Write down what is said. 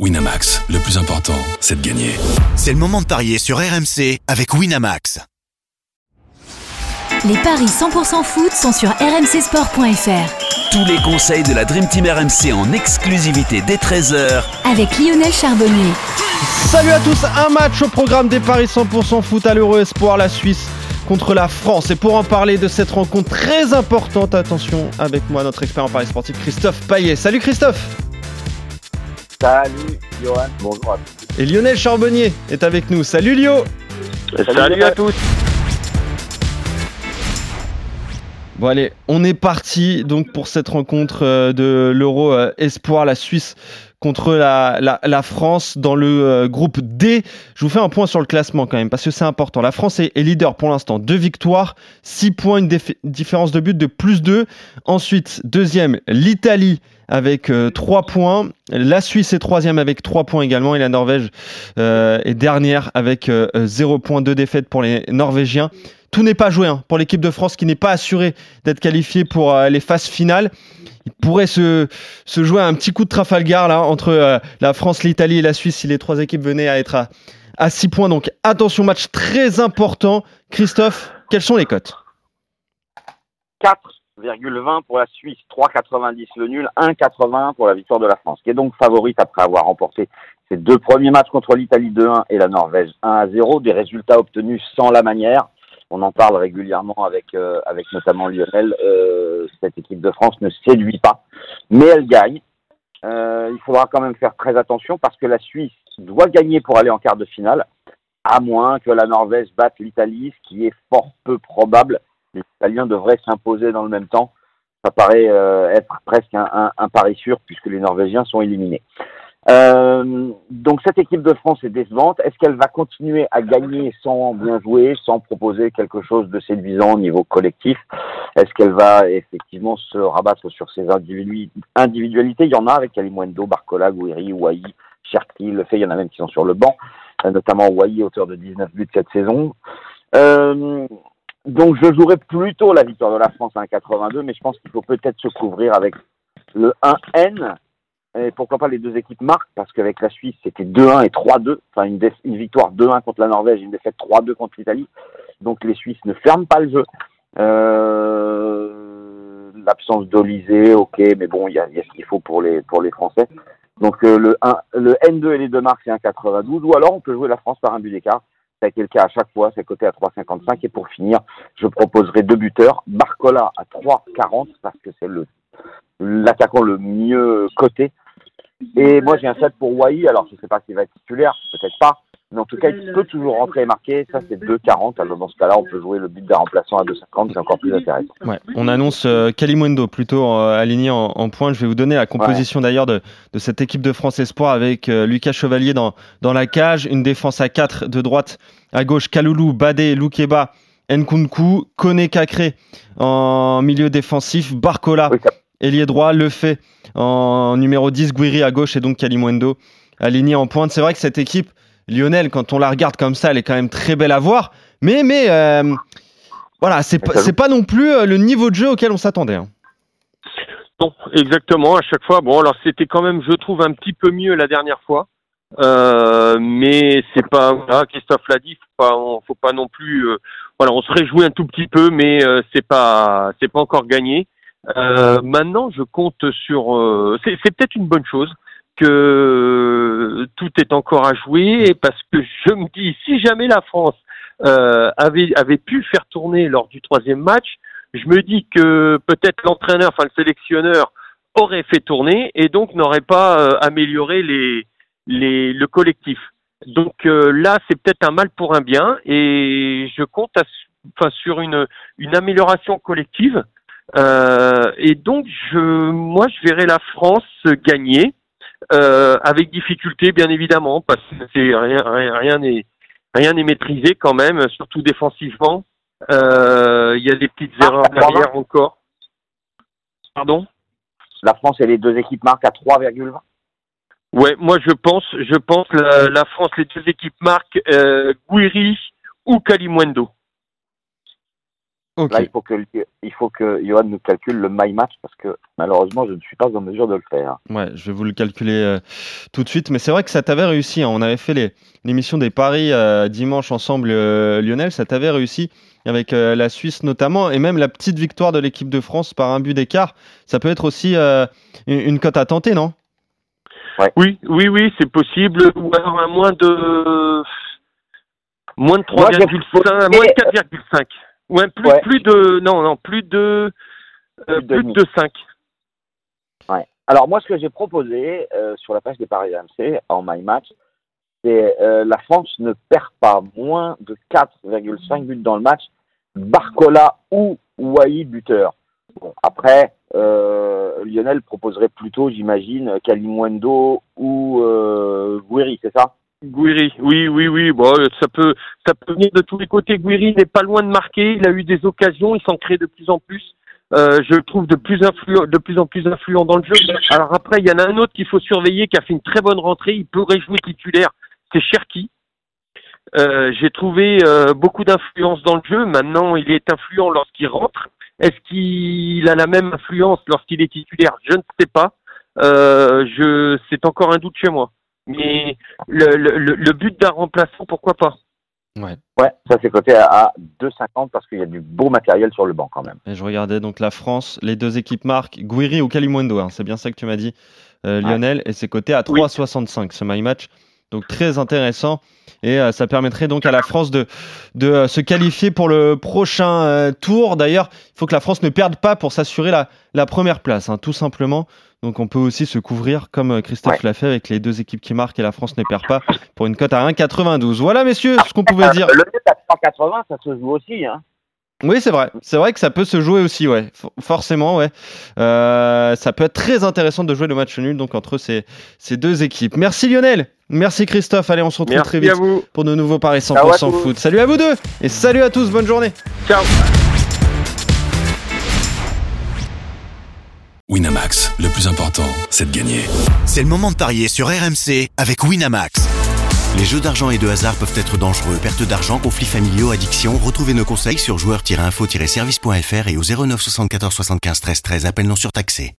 Winamax, le plus important, c'est de gagner. C'est le moment de parier sur RMC avec Winamax. Les paris 100% foot sont sur rmcsport.fr. Tous les conseils de la Dream Team RMC en exclusivité dès 13h Avec Lionel Charbonnier. Salut à tous, un match au programme des paris 100% foot à l'Euro Espoir, la Suisse contre la France. Et pour en parler de cette rencontre très importante, attention avec moi notre expert en paris sportif Christophe Paillet. Salut Christophe Salut Johan, bonjour à tous. Et Lionel Charbonnier est avec nous. Salut Lio Salut, à tous. Bon allez, on est parti donc pour cette rencontre euh, de l'Euro euh, Espoir, la Suisse contre la, la, France dans le euh, groupe D. Je vous fais un point sur le classement quand même, parce que c'est important. La France est, leader pour l'instant. Deux victoires, six points, une différence de but de plus 2. Ensuite, deuxième, l'Italie avec euh, 3 points. La Suisse est troisième avec 3 points également. Et la Norvège euh, est dernière avec euh, 0 points, 2 défaites pour les Norvégiens. Tout n'est pas joué hein, pour l'équipe de France qui n'est pas assurée d'être qualifiée pour euh, les phases finales. Pourrait se, se, jouer un petit coup de Trafalgar là, entre euh, la France, l'Italie et la Suisse si les trois équipes venaient à être à, à 6 points. Donc attention, match très important. Christophe, quelles sont les cotes? 4,20 pour la Suisse, 3,90 le nul, 1,80 pour la victoire de la France, qui est donc favorite après avoir remporté ses deux premiers matchs contre l'Italie 2-1 et la Norvège 1-0, des résultats obtenus sans la manière. On en parle régulièrement avec, euh, notamment Lionel. Euh, cette équipe de France ne séduit pas, mais elle gagne. Euh, il faudra quand même faire très attention parce que la Suisse doit gagner pour aller en quart de finale, à moins que la Norvège batte l'Italie, ce qui est fort peu probable. Les Italiens devraient s'imposer dans le même temps. Ça paraît être presque un, pari sûr puisque les Norvégiens sont éliminés. Euh, donc cette équipe de France est décevante. Est-ce qu'elle va continuer à gagner sans bien jouer, sans proposer quelque chose de séduisant au niveau collectif? Est-ce qu'elle va effectivement se rabattre sur ses individualités? Il y en a avec Kalimwendo, Barcola, Gouiri, Wai, Cherki, le fait, il y en a même qui sont sur le banc, notamment Wai, auteur de 19 buts cette saison. Euh, donc je jouerais plutôt la victoire de la France à 1,82, mais je pense qu'il faut peut-être se couvrir avec le 1N et pourquoi pas les deux équipes marquent, parce qu'avec la Suisse, c'était 2-1 et 3-2. Enfin, une, une victoire 2-1 contre la Norvège, une défaite 3-2 contre l'Italie. Donc les Suisses ne ferment pas le jeu. Euh, L'absence d'Olysée, ok, mais bon, il y a, ce qu'il faut pour les, pour les Français. Donc euh, le, 1, le N2 et les deux marques, c'est 1,92. Ou alors on peut jouer la France par un but d'écart. Ça a été le cas à chaque fois, c'est coté à 3,55. Et pour finir, je proposerai deux buteurs. Barcola à 3,40 parce que c'est l'attaquant le mieux coté. Et moi, j'ai un set pour Wai. Alors, je ne sais pas s'il va être titulaire, peut-être pas. Mais en tout cas, il peut toujours rentrer et marquer. Ça, c'est 2,40. Alors, dans ce cas-là, on peut jouer le but d'un remplaçant à 2,50. C'est encore plus intéressant. Ouais. On annonce euh, Kalimundo plutôt euh, aligné en, en point. Je vais vous donner la composition ouais. d'ailleurs de, de, cette équipe de France Espoir avec euh, Lucas Chevalier dans, dans la cage. Une défense à 4 de droite à gauche. Kaloulou, Badé, Loukeba, Nkunku, Kone Kakré en milieu défensif. Barcola. Oui, ailier droit, le fait en numéro 10, Guiri à gauche et donc Kalimundo aligné en pointe. C'est vrai que cette équipe, Lionel, quand on la regarde comme ça, elle est quand même très belle à voir. Mais, mais euh, voilà, c'est pas, pas non plus euh, le niveau de jeu auquel on s'attendait. Hein. Exactement. À chaque fois, bon, alors c'était quand même, je trouve, un petit peu mieux la dernière fois. Euh, mais c'est pas, Christophe l'a dit, faut pas, faut pas non plus, euh, voilà, on se réjouit un tout petit peu, mais c'est pas, c'est pas encore gagné. Euh, maintenant, je compte sur. Euh, c'est peut-être une bonne chose que tout est encore à jouer parce que je me dis si jamais la France euh, avait avait pu faire tourner lors du troisième match, je me dis que peut-être l'entraîneur, enfin le sélectionneur, aurait fait tourner et donc n'aurait pas euh, amélioré les, les le collectif. Donc euh, là, c'est peut-être un mal pour un bien et je compte à, enfin, sur une une amélioration collective. Euh, et donc, je, moi, je verrais la France gagner euh, avec difficulté, bien évidemment, parce que c'est rien, rien n'est rien n'est maîtrisé quand même, surtout défensivement. Euh, il y a des petites ah, erreurs derrière encore. Pardon? La France et les deux équipes marquent à 3,20. Ouais, moi je pense, je pense la, la France, les deux équipes marquent Guiri ou Kalimundo. Là, il faut que il faut que Johan nous calcule le my match parce que malheureusement, je ne suis pas en mesure de le faire. Ouais, je vais vous le calculer euh, tout de suite. Mais c'est vrai que ça t'avait réussi. hein. On avait fait les- l'émission des paris euh, dimanche ensemble, euh, Lionel. Ça t'avait réussi avec euh, la Suisse notamment. Et même la petite victoire de l'équipe de France par un but d'écart. Ça peut être aussi euh, une, une cote à tenter, non? Oui, oui, oui, c'est possible. Ou alors à moins de moins de Moi, je 3,5, moins de 4,5. Ouais, plus, Ouais. plus de non, non, plus de euh, Plus de plus demi. de 5. Alors moi, ce que j'ai proposé euh, sur la page des paris RMC en my match, c'est euh, la France ne perd pas moins de 4,5 buts dans le match. Barcola ou Wai buteur. Bon, après, euh, Lionel proposerait plutôt, j'imagine, Kalimundo ou Guiri, c'est ça? Guiri, oui, oui, oui. Ça peut, ça peut venir de tous les côtés. Guiri n'est pas loin de marquer. Il a eu des occasions. Il s'en crée de plus en plus. Euh, je le trouve de plus en plus influent dans le jeu. Alors après, il y en a un autre qu'il faut surveiller, qui a fait une très bonne rentrée. Il pourrait jouer titulaire. C'est Cherki. Euh, J'ai trouvé euh, beaucoup d'influence dans le jeu. Maintenant, il est influent lorsqu'il rentre. Est-ce qu'il a la même influence lorsqu'il est titulaire? Je ne sais pas. C'est encore un doute chez moi. Mais le, le, le- but d'un remplaçant, pourquoi pas? Ouais, ça c'est coté à, à 2,50 parce qu'il y a du beau matériel sur le banc quand même. Et je regardais donc la France, les deux équipes marquent Guiri ou Kalimundo. hein. C'est bien ça que tu m'as dit, euh, Lionel. Et c'est coté à Oui. 3,65 ce my match. Donc très intéressant. Et euh, ça permettrait donc à la France de, de euh, se qualifier pour le prochain euh, tour. D'ailleurs, il faut que la France ne perde pas pour s'assurer la, la première place, hein, tout simplement. Donc on peut aussi se couvrir comme Christophe Ouais. l'a fait avec les deux équipes qui marquent et la France ne perd pas pour une cote à 1,92. Voilà messieurs ce qu'on pouvait dire. Le à 180, ça se joue aussi. Hein. Oui, c'est vrai. C'est vrai que ça peut se jouer aussi, ouais. For- forcément, ouais. Ça peut être très intéressant de jouer le match nul donc entre ces, ces deux équipes. Merci Lionel. Merci Christophe. Allez, on se retrouve très vite à vous. pour de nouveaux paris 100% Ciao à tous. foot. Salut à vous deux et salut à tous. Bonne journée. Ciao. Winamax, le plus important, c'est de gagner. C'est le moment de parier sur RMC avec Winamax. Les jeux d'argent et de hasard peuvent être dangereux. Perte d'argent, conflits familiaux, addiction. Retrouvez nos conseils sur joueurs-info-service.fr et au 09 74 75 13 13. Appel non surtaxé.